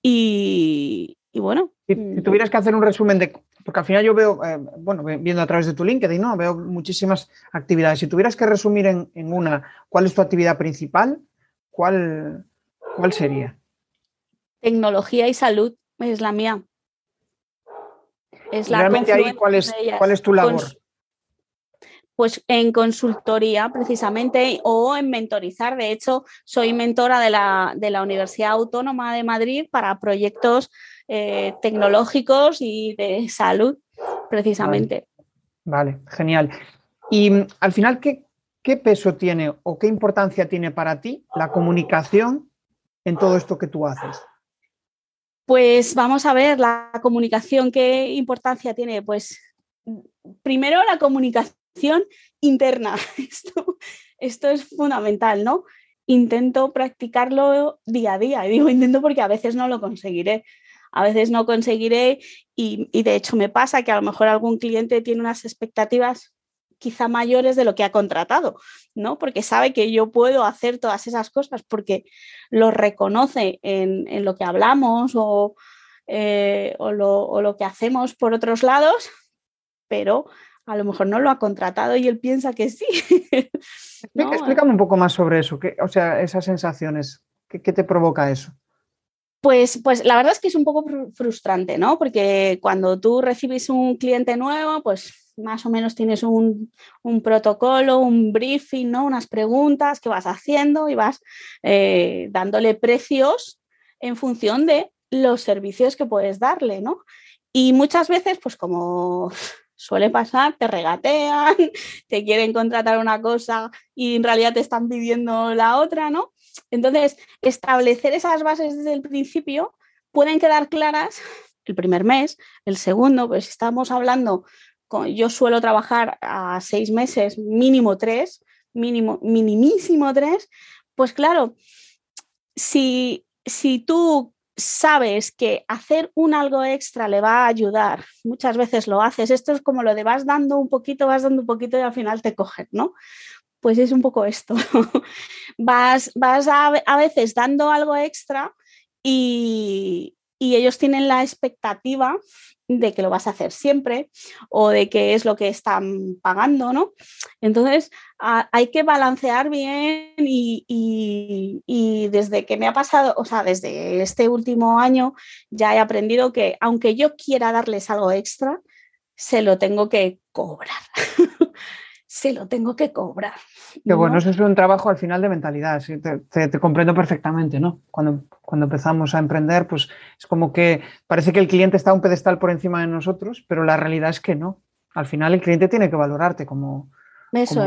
y, bueno. Si, mm. tuvieras que hacer un resumen de, porque al final yo veo, eh, bueno, viendo a través de tu LinkedIn, ¿no? Veo muchísimas actividades. Si tuvieras que resumir en, una, ¿cuál es tu actividad principal? ¿Cuál, cuál sería? Tecnología y salud es la mía. Es la Realmente ahí, ¿cuál es, ¿cuál es tu labor? pues en consultoría precisamente o en mentorizar. De hecho, soy mentora de la, Universidad Autónoma de Madrid para proyectos eh, tecnológicos y de salud, precisamente. Vale. genial. Y mm, al final, ¿qué, ¿qué peso tiene o qué importancia tiene para ti la comunicación en todo esto que tú haces? Pues vamos a ver, la comunicación, ¿qué importancia tiene? Pues primero la comunicación interna. [LAUGHS] Esto, esto es fundamental, ¿no? Intento practicarlo día a día. Y digo intento porque a veces no lo conseguiré. A veces no conseguiré y, y de hecho me pasa que a lo mejor algún cliente tiene unas expectativas quizá mayores de lo que ha contratado, ¿no? Porque sabe que yo puedo hacer todas esas cosas porque lo reconoce en, en lo que hablamos o, eh, o, lo, o, lo, que hacemos por otros lados, pero a lo mejor no lo ha contratado y él piensa que sí. [LAUGHS] Explícame un poco más sobre eso, o sea, esas sensaciones, ¿qué, te provoca eso? Pues, pues la verdad es que es un poco frustrante, ¿no? Porque cuando tú recibes un cliente nuevo, pues más o menos tienes un, protocolo, un briefing, ¿no? Unas preguntas que vas haciendo y vas eh, dándole precios en función de los servicios que puedes darle, ¿no? Y muchas veces, pues como suele pasar, te regatean, [LAUGHS] te quieren contratar una cosa y en realidad te están pidiendo la otra, ¿no? Entonces, establecer esas bases desde el principio pueden quedar claras el primer mes, el segundo, pues estamos hablando, yo suelo trabajar a seis meses, mínimo tres, mínimo, minimísimo tres, pues claro, si, si tú sabes que hacer un algo extra le va a ayudar, muchas veces lo haces, esto es como lo de vas dando un poquito, vas dando un poquito y al final te cogen, ¿no? Pues es un poco esto. [LAUGHS] vas vas a, a, veces dando algo extra y, y ellos tienen la expectativa de que lo vas a hacer siempre o de que es lo que están pagando, ¿no? Entonces, hay que balancear bien y, y, desde que me ha pasado, o sea, desde este último año, ya he aprendido que aunque yo quiera darles algo extra, se lo tengo que cobrar. [LAUGHS] se lo tengo que cobrar. Que bueno, eso es un trabajo al final de mentalidad, te, comprendo perfectamente, ¿no? Cuando, cuando empezamos a emprender, pues es como que parece que el cliente está un pedestal por encima de nosotros, pero la realidad es que no. Al final el cliente tiene que valorarte como,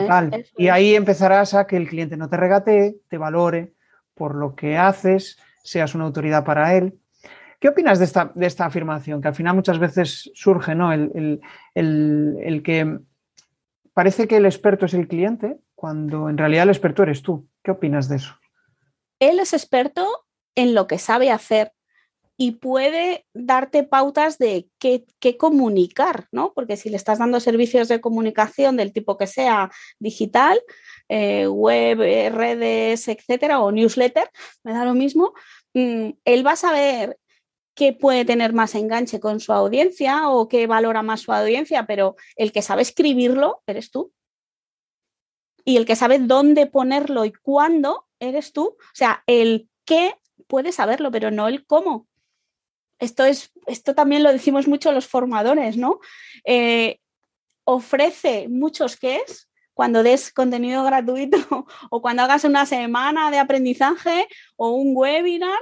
tal. y ahí empezarás a que el cliente no te regatee, te valore por lo que haces, seas una autoridad para él. ¿Qué opinas de esta, de esta afirmación? Que al final muchas veces surge, ¿no? el, el que parece que el experto es el cliente cuando en realidad el experto eres tú. ¿Qué opinas de eso? Él es experto en lo que sabe hacer y puede darte pautas de qué, comunicar, ¿no? Porque si le estás dando servicios de comunicación del tipo que sea digital, eh, web, eh, redes, etcétera, o newsletter, me da lo mismo, mm, él va a saber qué puede tener más enganche con su audiencia o qué valora más su audiencia, pero el que sabe escribirlo eres tú. Y el que sabe dónde ponerlo y cuándo eres tú. O sea, el qué puede saberlo, pero no el cómo. Esto, es, esto también lo decimos mucho los formadores, ¿no? Eh, ofrece muchos qués cuando des contenido gratuito [LAUGHS] o cuando hagas una semana de aprendizaje o un webinar,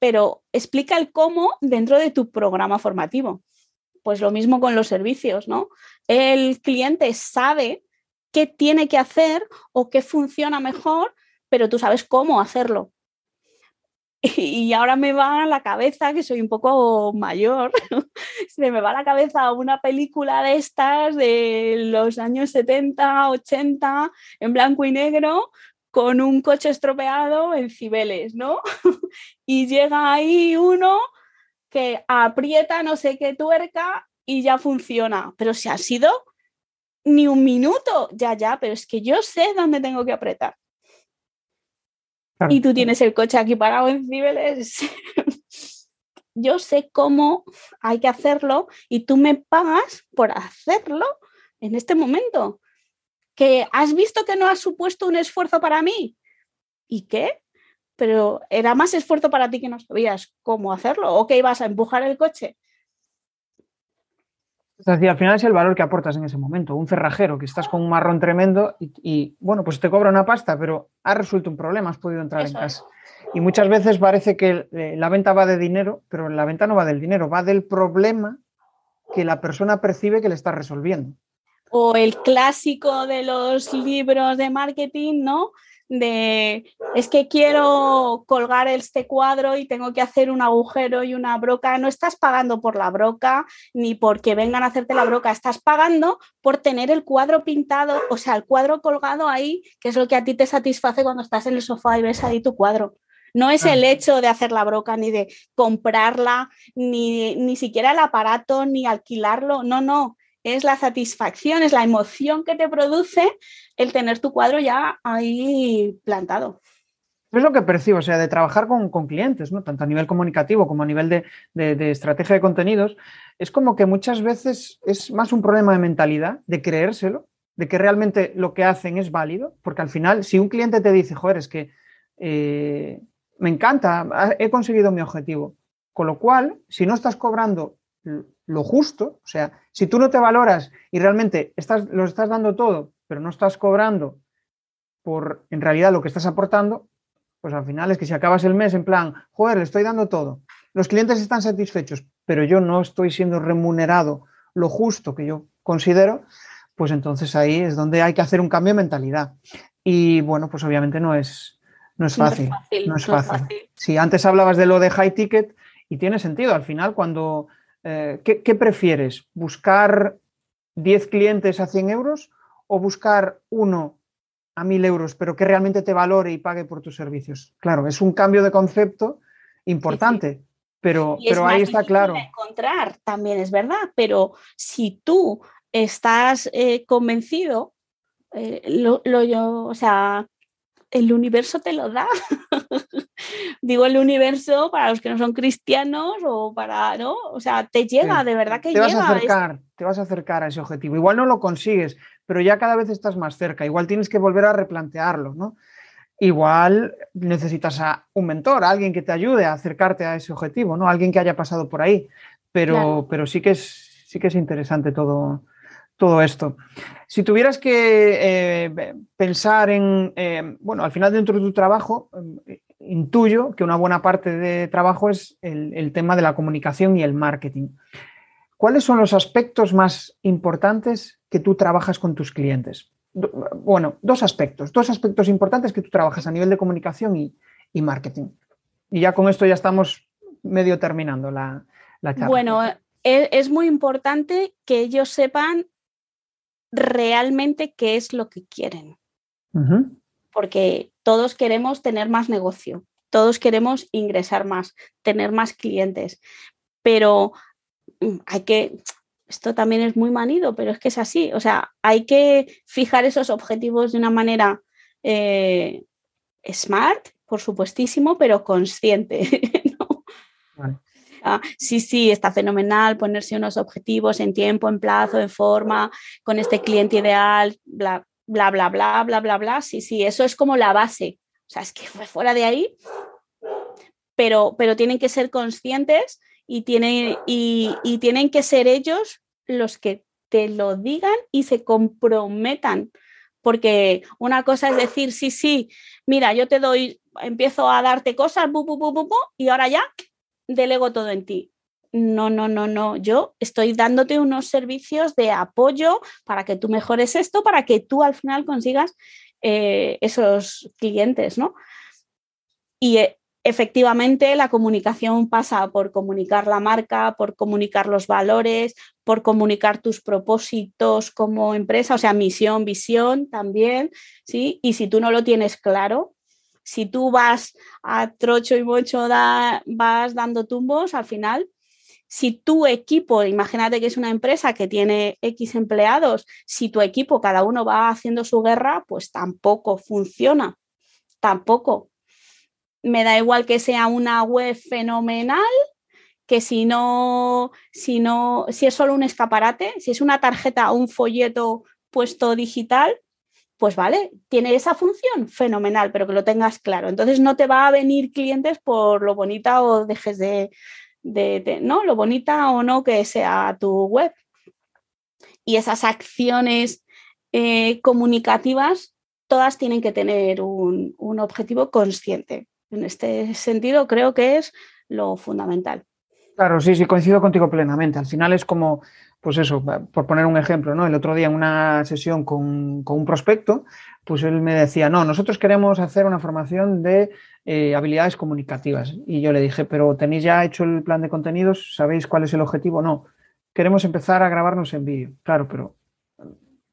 pero explica el cómo dentro de tu programa formativo. pues lo mismo con los servicios, ¿no? El cliente sabe qué tiene que hacer o qué funciona mejor, pero tú sabes cómo hacerlo. [LAUGHS] Y ahora me va a la cabeza, que soy un poco mayor, [LAUGHS] se me va a la cabeza una película de estas de los años 70, 80, en blanco y negro, con un coche estropeado en Cibeles, ¿no? [LAUGHS] y llega ahí uno que aprieta no sé qué tuerca y ya funciona. Pero si ha sido ni un minuto, ya, ya, pero es que yo sé dónde tengo que apretar. Y tú tienes el coche aquí parado en Cibeles. [LAUGHS] yo sé cómo hay que hacerlo y tú me pagas por hacerlo en este momento que has visto que no has supuesto un esfuerzo para mí. ¿Y qué? Pero era más esfuerzo para ti que no sabías cómo hacerlo o que ibas a empujar el coche. Es decir, al final es el valor que aportas en ese momento. Un cerrajero que estás con un marrón tremendo y, bueno, pues te cobra una pasta, pero ha resuelto un problema, has podido entrar en casa. Y muchas veces parece que eh, la venta va de dinero, pero la venta no va del dinero, va del problema que la persona percibe que le está resolviendo o el clásico de los libros de marketing, ¿no? De es que quiero colgar este cuadro y tengo que hacer un agujero y una broca. No estás pagando por la broca ni porque vengan a hacerte la broca, estás pagando por tener el cuadro pintado, o sea, el cuadro colgado ahí, que es lo que a ti te satisface cuando estás en el sofá y ves ahí tu cuadro. No es el hecho de hacer la broca, ni de comprarla, ni, ni siquiera el aparato, ni alquilarlo. No, no es la satisfacción, es la emoción que te produce el tener tu cuadro ya ahí plantado. Es lo que percibo, o sea, de trabajar con, clientes, ¿no? tanto a nivel comunicativo como a nivel de, estrategia de contenidos, es como que muchas veces es más un problema de mentalidad, de creérselo, de que realmente lo que hacen es válido, porque al final, si un cliente te dice, joder, es que eh, me encanta, he conseguido mi objetivo, con lo cual, si no estás cobrando lo justo, o sea, si tú no te valoras y realmente estás, lo estás dando todo, pero no estás cobrando por en realidad lo que estás aportando, pues al final es que si acabas el mes en plan, joder, le estoy dando todo, los clientes están satisfechos, pero yo no estoy siendo remunerado lo justo que yo considero, pues entonces ahí es donde hay que hacer un cambio de mentalidad. Y bueno, pues obviamente no es, no es fácil. No es fácil. Si antes hablabas de lo de high ticket y tiene sentido, al final cuando eh, ¿qué, prefieres? ¿Buscar 10 clientes a 100 euros o buscar uno a 1000 euros, pero que realmente te valore y pague por tus servicios? Claro, es un cambio de concepto importante. Pero, pero ahí está claro. encontrar también es verdad, pero si tú estás eh, convencido, eh, lo, yo, o sea, el universo te lo da. [LAUGHS] Digo el universo para los que no son cristianos o para, ¿no? O sea, te llega, de verdad que te Vas a acercar, Te vas a acercar a ese objetivo. Igual no lo consigues, pero ya cada vez estás más cerca. Igual tienes que volver a replantearlo, ¿no? Igual necesitas a un mentor, a alguien que te ayude a acercarte a ese objetivo, ¿no? Alguien que haya pasado por ahí. Pero, pero sí que es, sí que es interesante todo, todo esto. Si tuvieras que eh, pensar en, eh, bueno, al final dentro de tu trabajo, eh, intuyo que una buena parte de trabajo es el, tema de la comunicación y el marketing. ¿Cuáles son los aspectos más importantes que tú trabajas con tus clientes? bueno, dos aspectos, dos aspectos importantes que tú trabajas a nivel de comunicación y, marketing. Y ya con esto ya estamos medio terminando la, charla. Bueno, e, es muy importante que ellos sepan realmente qué es lo que quieren. Porque todos queremos tener más negocio, todos queremos ingresar más, tener más clientes, pero mm, hay que, esto también es muy manido, pero es que es así, o sea, hay que fijar esos objetivos de una manera eh, smart, por supuestísimo, pero consciente. [LAUGHS] sí, sí, está fenomenal ponerse unos objetivos en tiempo, en plazo, en forma, con este cliente ideal, bla, bla, bla, bla, bla, bla, bla. Sí, sí, eso es como la base. O sea, es que fue fuera de ahí, pero, pero tienen que ser conscientes y tienen, y, tienen que ser ellos los que te lo digan y se comprometan. Porque una cosa es decir, sí, sí, mira, yo te doy, empiezo a darte cosas, y ahora ya delego todo en ti. no, no, no, no. Yo estoy dándote unos servicios de apoyo para que tú mejores esto, para que tú al final consigas eh, esos clientes, ¿no? Y eh, efectivamente la comunicación pasa por comunicar la marca, por comunicar los valores, por comunicar tus propósitos como empresa, o sea, misión, visión también, ¿sí? Y si tú no lo tienes claro, si tú vas a trocho y bocho, vas dando tumbos, al final, si tu equipo, imagínate que es una empresa que tiene X empleados, si tu equipo, cada uno va haciendo su guerra, pues tampoco funciona, tampoco. Me da igual que sea una web fenomenal, que si no, si no, si es solo un escaparate, si es una tarjeta o un folleto puesto digital, pues vale, tiene esa función, fenomenal, pero que lo tengas claro. Entonces no te va a venir clientes por lo bonita o dejes de, ¿no? Lo bonita o no que sea tu web. Y esas acciones eh, comunicativas, todas tienen que tener un, un objetivo consciente. En este sentido, creo que es lo fundamental. Claro, sí, sí, coincido contigo plenamente. Al final es como pues eso, por poner un ejemplo, ¿no? El otro día en una sesión con, un prospecto, pues él me decía, no, nosotros queremos hacer una formación de eh, habilidades comunicativas. Y yo le dije, pero ¿tenéis ya hecho el plan de contenidos? ¿Sabéis cuál es el objetivo? No, queremos empezar a grabarnos en vídeo. Claro, pero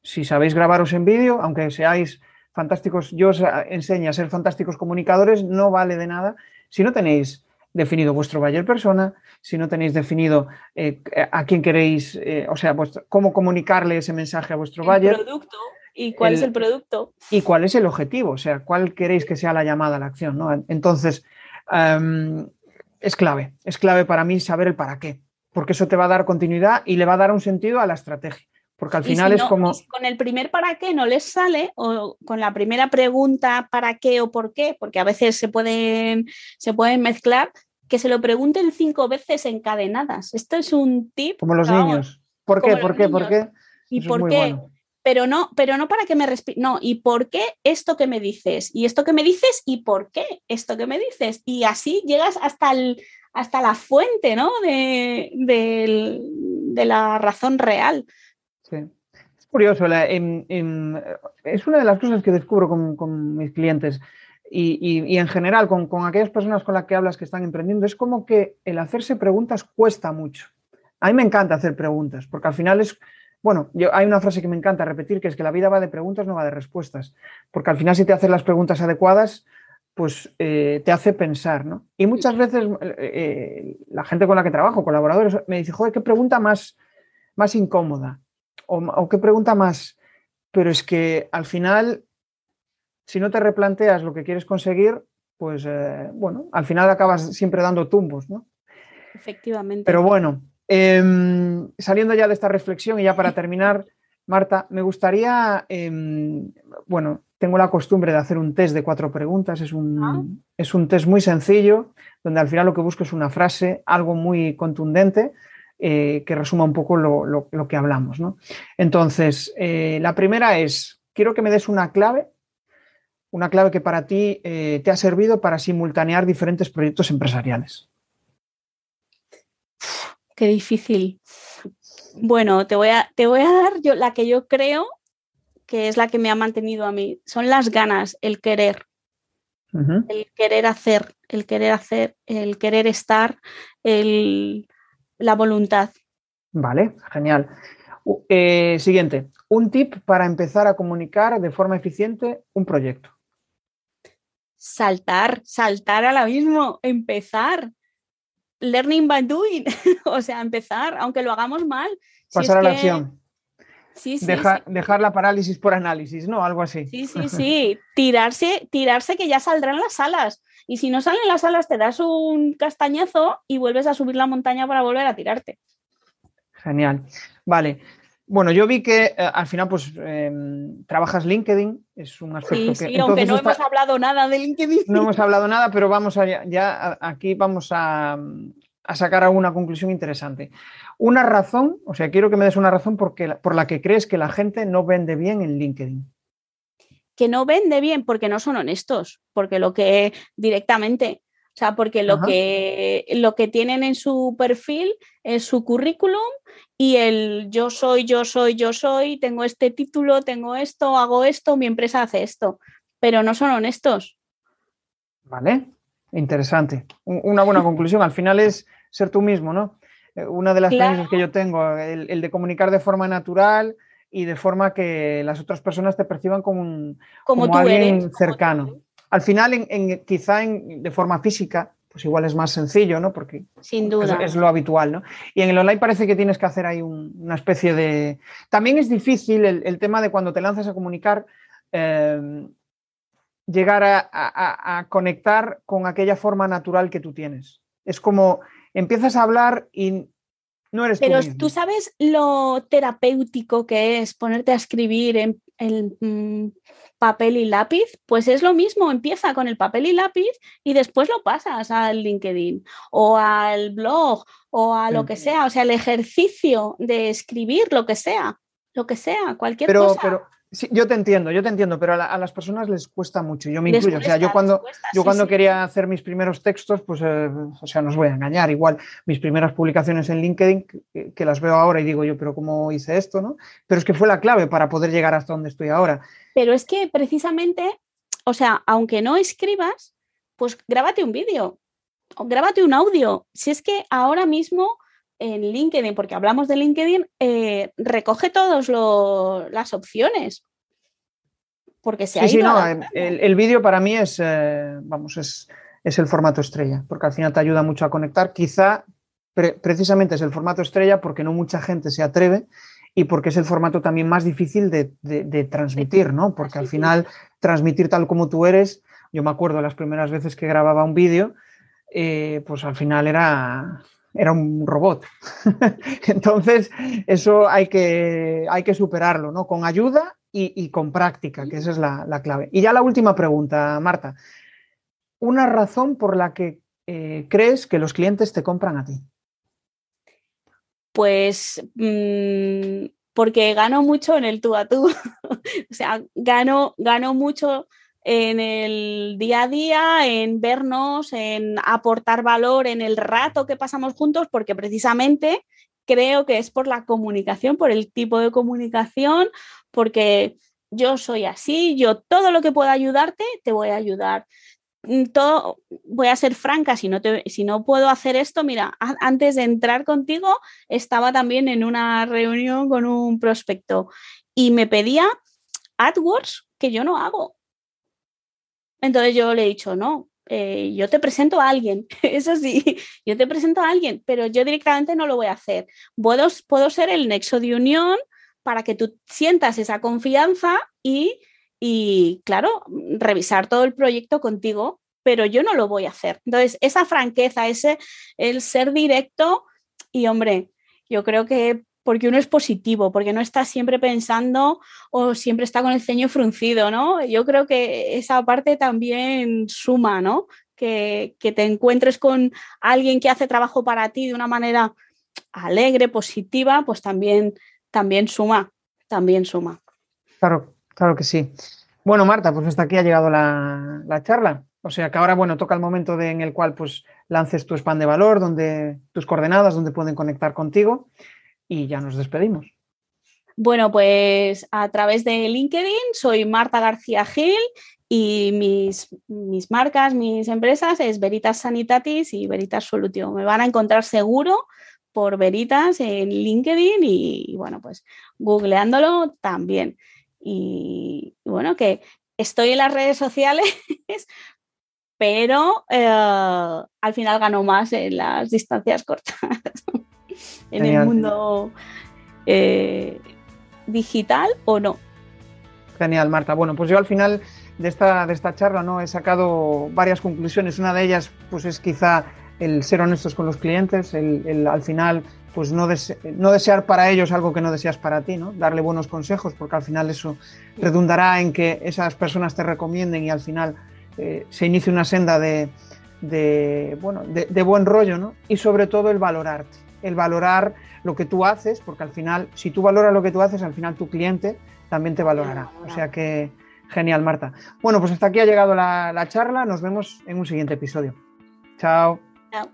si sabéis grabaros en vídeo, aunque seáis fantásticos, yo os enseño a ser fantásticos comunicadores, no vale de nada si no tenéis definido vuestro buyer persona, si no tenéis definido eh, a quién queréis, eh, o sea, cómo comunicarle ese mensaje a vuestro buyer. producto y cuál es el producto. Y cuál es el objetivo, o sea, cuál queréis que sea la llamada a la acción. ¿no? Entonces, em, es clave, es clave para mí saber el para qué, porque eso te va a dar continuidad y le va a dar un sentido a la estrategia. Porque al final es como. con el primer para qué no les sale, o con la primera pregunta para qué o por qué, porque a veces se pueden, se pueden mezclar, que se lo pregunten cinco veces encadenadas. Esto es un tip. Como los niños. ¿Por qué? ¿Por qué? ¿Por qué? ¿Y por qué? Pero no, pero no para que me No, ¿y por qué esto que me dices? ¿Y esto que me dices? ¿Y por qué esto que me dices? Y así llegas hasta, el, hasta la fuente, ¿no? De, de la razón real. Es curioso, es una de las cosas que descubro con, mis clientes y, en general con, aquellas personas con las que hablas que están emprendiendo, es como que el hacerse preguntas cuesta mucho. A mí me encanta hacer preguntas, porque al final es, bueno, hay una frase que me encanta repetir, que es que la vida va de preguntas, no va de respuestas, porque al final si te haces las preguntas adecuadas, pues eh, te hace pensar, ¿no? Y muchas veces eh, la gente con la que trabajo, colaboradores, me dice, joder, qué pregunta más, más incómoda o, qué pregunta más, pero es que al final, si no te replanteas lo que quieres conseguir, pues eh, bueno, al final acabas siempre dando tumbos, ¿no? Efectivamente. Pero bueno, em, saliendo ya de esta reflexión y ya para terminar, Marta, me gustaría, em, bueno, tengo la costumbre de hacer un test de cuatro preguntas, es un, ah. es un test muy sencillo, donde al final lo que busco es una frase, algo muy contundente, eh, que resuma un poco lo, que hablamos. ¿no? Entonces, eh, la primera es, quiero que me des una clave, una clave que para ti eh, te ha servido para simultanear diferentes proyectos empresariales. Qué difícil. Bueno, te voy a, te voy a dar yo, la que yo creo que es la que me ha mantenido a mí. Son las ganas, el querer. El querer hacer, el querer hacer, el querer estar, el, la voluntad. Vale, genial. Eh, siguiente, un tip para empezar a comunicar de forma eficiente un proyecto. Saltar, saltar ahora mismo, empezar. Learning by doing, [LAUGHS] o sea, empezar, aunque lo hagamos mal. Pasar a la acción. Sí, sí, Dejar la parálisis por análisis, ¿no? Algo así. Sí, sí, [LAUGHS] sí. tirarse, tirarse que ya saldrán las alas. Y si no salen las alas, te das un castañazo y vuelves a subir la montaña para volver a tirarte. Genial. Vale. Bueno, yo vi que eh, al final pues em, trabajas LinkedIn, es un aspecto sí, que... Sí, aunque no hemos hablado nada de LinkedIn. No hemos hablado nada, pero vamos a, ya aquí vamos a, a sacar alguna conclusión interesante. Una razón, o sea, quiero que me des una razón porque, por la que crees que la gente no vende bien en LinkedIn que no vende bien porque no son honestos, porque lo que directamente O sea, porque lo que, lo que tienen en su perfil es su currículum y el yo soy, yo soy, yo soy, tengo este título, tengo esto, hago esto, mi empresa hace esto, pero no son honestos. Vale, interesante. Una buena conclusión. Al final es ser tú mismo, ¿no? Eh, una de las claro. que yo tengo, el, de comunicar de forma natural y de forma que las otras personas te perciban como, un, como, alguien cercano. Al final, en, quizá de forma física, pues igual es más sencillo, ¿no? Porque Sin duda. Es, lo habitual, ¿no? Y en el online parece que tienes que hacer ahí una especie de... También es difícil el, tema de cuando te lanzas a comunicar, eh, llegar a, conectar con aquella forma natural que tú tienes. Es como empiezas a hablar y no eres Pero tú, tú sabes lo terapéutico que es ponerte a escribir en, mm, papel y lápiz, pues es lo mismo, empieza con el papel y lápiz y después lo pasas al LinkedIn o al blog o a lo que sea, o sea, el ejercicio de escribir lo que sea, lo que sea, cualquier cosa. Sí, yo te entiendo, yo te entiendo, pero a, las personas les cuesta mucho. Yo me incluyo. o sea, yo cuando, yo cuando quería hacer mis primeros textos, pues, eh, o sea, no os voy a engañar. Igual mis primeras publicaciones en LinkedIn, que, las veo ahora y digo yo, pero ¿cómo hice esto? ¿no? Pero es que fue la clave para poder llegar hasta donde estoy ahora. Pero es que precisamente, o sea, aunque no escribas, pues grábate un vídeo o grábate un audio. Si es que ahora mismo en LinkedIn, porque hablamos de LinkedIn, eh, recoge todas las opciones. Porque se ha ido sí, no, el, vídeo para mí es, eh, vamos, es, el formato estrella, porque al final te ayuda mucho a conectar. Quizá precisamente es el formato estrella porque no mucha gente se atreve y porque es el formato también más difícil de, transmitir, ¿no? Porque al final transmitir tal como tú eres, yo me acuerdo las primeras veces que grababa un vídeo, eh, pues al final era, era un robot. [LAUGHS] Entonces, eso hay que, hay que superarlo, ¿no? Con ayuda y, con práctica, que esa es la, clave. Y ya la última pregunta, Marta. Una razón por la que eh, crees que los clientes te compran a ti. Pues mm, porque gano mucho en el tú a tú. [LAUGHS] o sea, gano, gano mucho en el día a día, en vernos, en aportar valor en el rato que pasamos juntos, porque precisamente creo que es por la comunicación, por el tipo de comunicación, porque yo soy así, yo todo lo que pueda ayudarte, te voy a ayudar. Mm, voy a ser franca, si no, te, si no puedo hacer esto, mira, antes de entrar contigo estaba también en una reunión con un prospecto y me pedía AdWords que yo no hago. Entonces yo le he dicho, no, eh, yo te presento a alguien, [LAUGHS] eso sí, yo te presento a alguien, pero yo directamente no lo voy a hacer. Puedo, puedo ser el nexo de unión para que tú sientas esa confianza y, y, claro, revisar todo el proyecto contigo, pero yo no lo voy a hacer. Entonces, esa franqueza, ese, el ser directo y, hombre, yo creo que porque uno es positivo, porque no está siempre pensando o siempre está con el ceño fruncido, ¿no? Yo creo que esa parte también suma, ¿no? Que, te encuentres con alguien que hace trabajo para ti de una manera alegre, positiva, pues también, también suma, también suma. Claro, claro que sí. Bueno, Marta, pues hasta aquí ha llegado la, la charla. O sea que ahora, bueno, toca el momento en el cual pues lances tu spam de valor, donde tus coordenadas, donde pueden conectar contigo y ya nos despedimos. Bueno, pues a través de LinkedIn soy Marta García Gil y mis, mis marcas, mis empresas es Veritas Sanitatis y Veritas Solution. Me van a encontrar seguro por Veritas en LinkedIn y, bueno, pues googleándolo también. Y bueno, que estoy en las redes sociales, [LAUGHS] pero eh, al final gano más en las distancias cortas [LAUGHS] en el mundo eh, digital o no. Genial, Marta. Bueno, pues yo al final de esta, de esta charla ¿no? he sacado varias conclusiones. Una de ellas pues es quizá el ser honestos con los clientes, el, al final pues no, no, desear para ellos algo que no deseas para ti, ¿no? darle buenos consejos, porque al final eso redundará en que esas personas te recomienden y al final eh, se inicie una senda de, de, bueno, de, de, buen rollo, ¿no? y sobre todo el valorarte el valorar lo que tú haces, porque al final, si tú valoras lo que tú haces, al final tu cliente también te valorará. O sea que, genial, Marta. Bueno, pues hasta aquí ha llegado la, charla. Nos vemos en un siguiente episodio. Chao. Chao.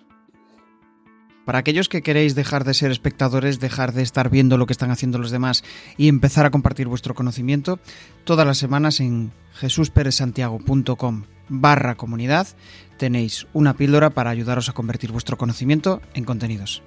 Para aquellos que queréis dejar de ser espectadores, dejar de estar viendo lo que están haciendo los demás y empezar a compartir vuestro conocimiento, todas las semanas en jesusperesantiago.com barra comunidad tenéis una píldora para ayudaros a convertir vuestro conocimiento en contenidos.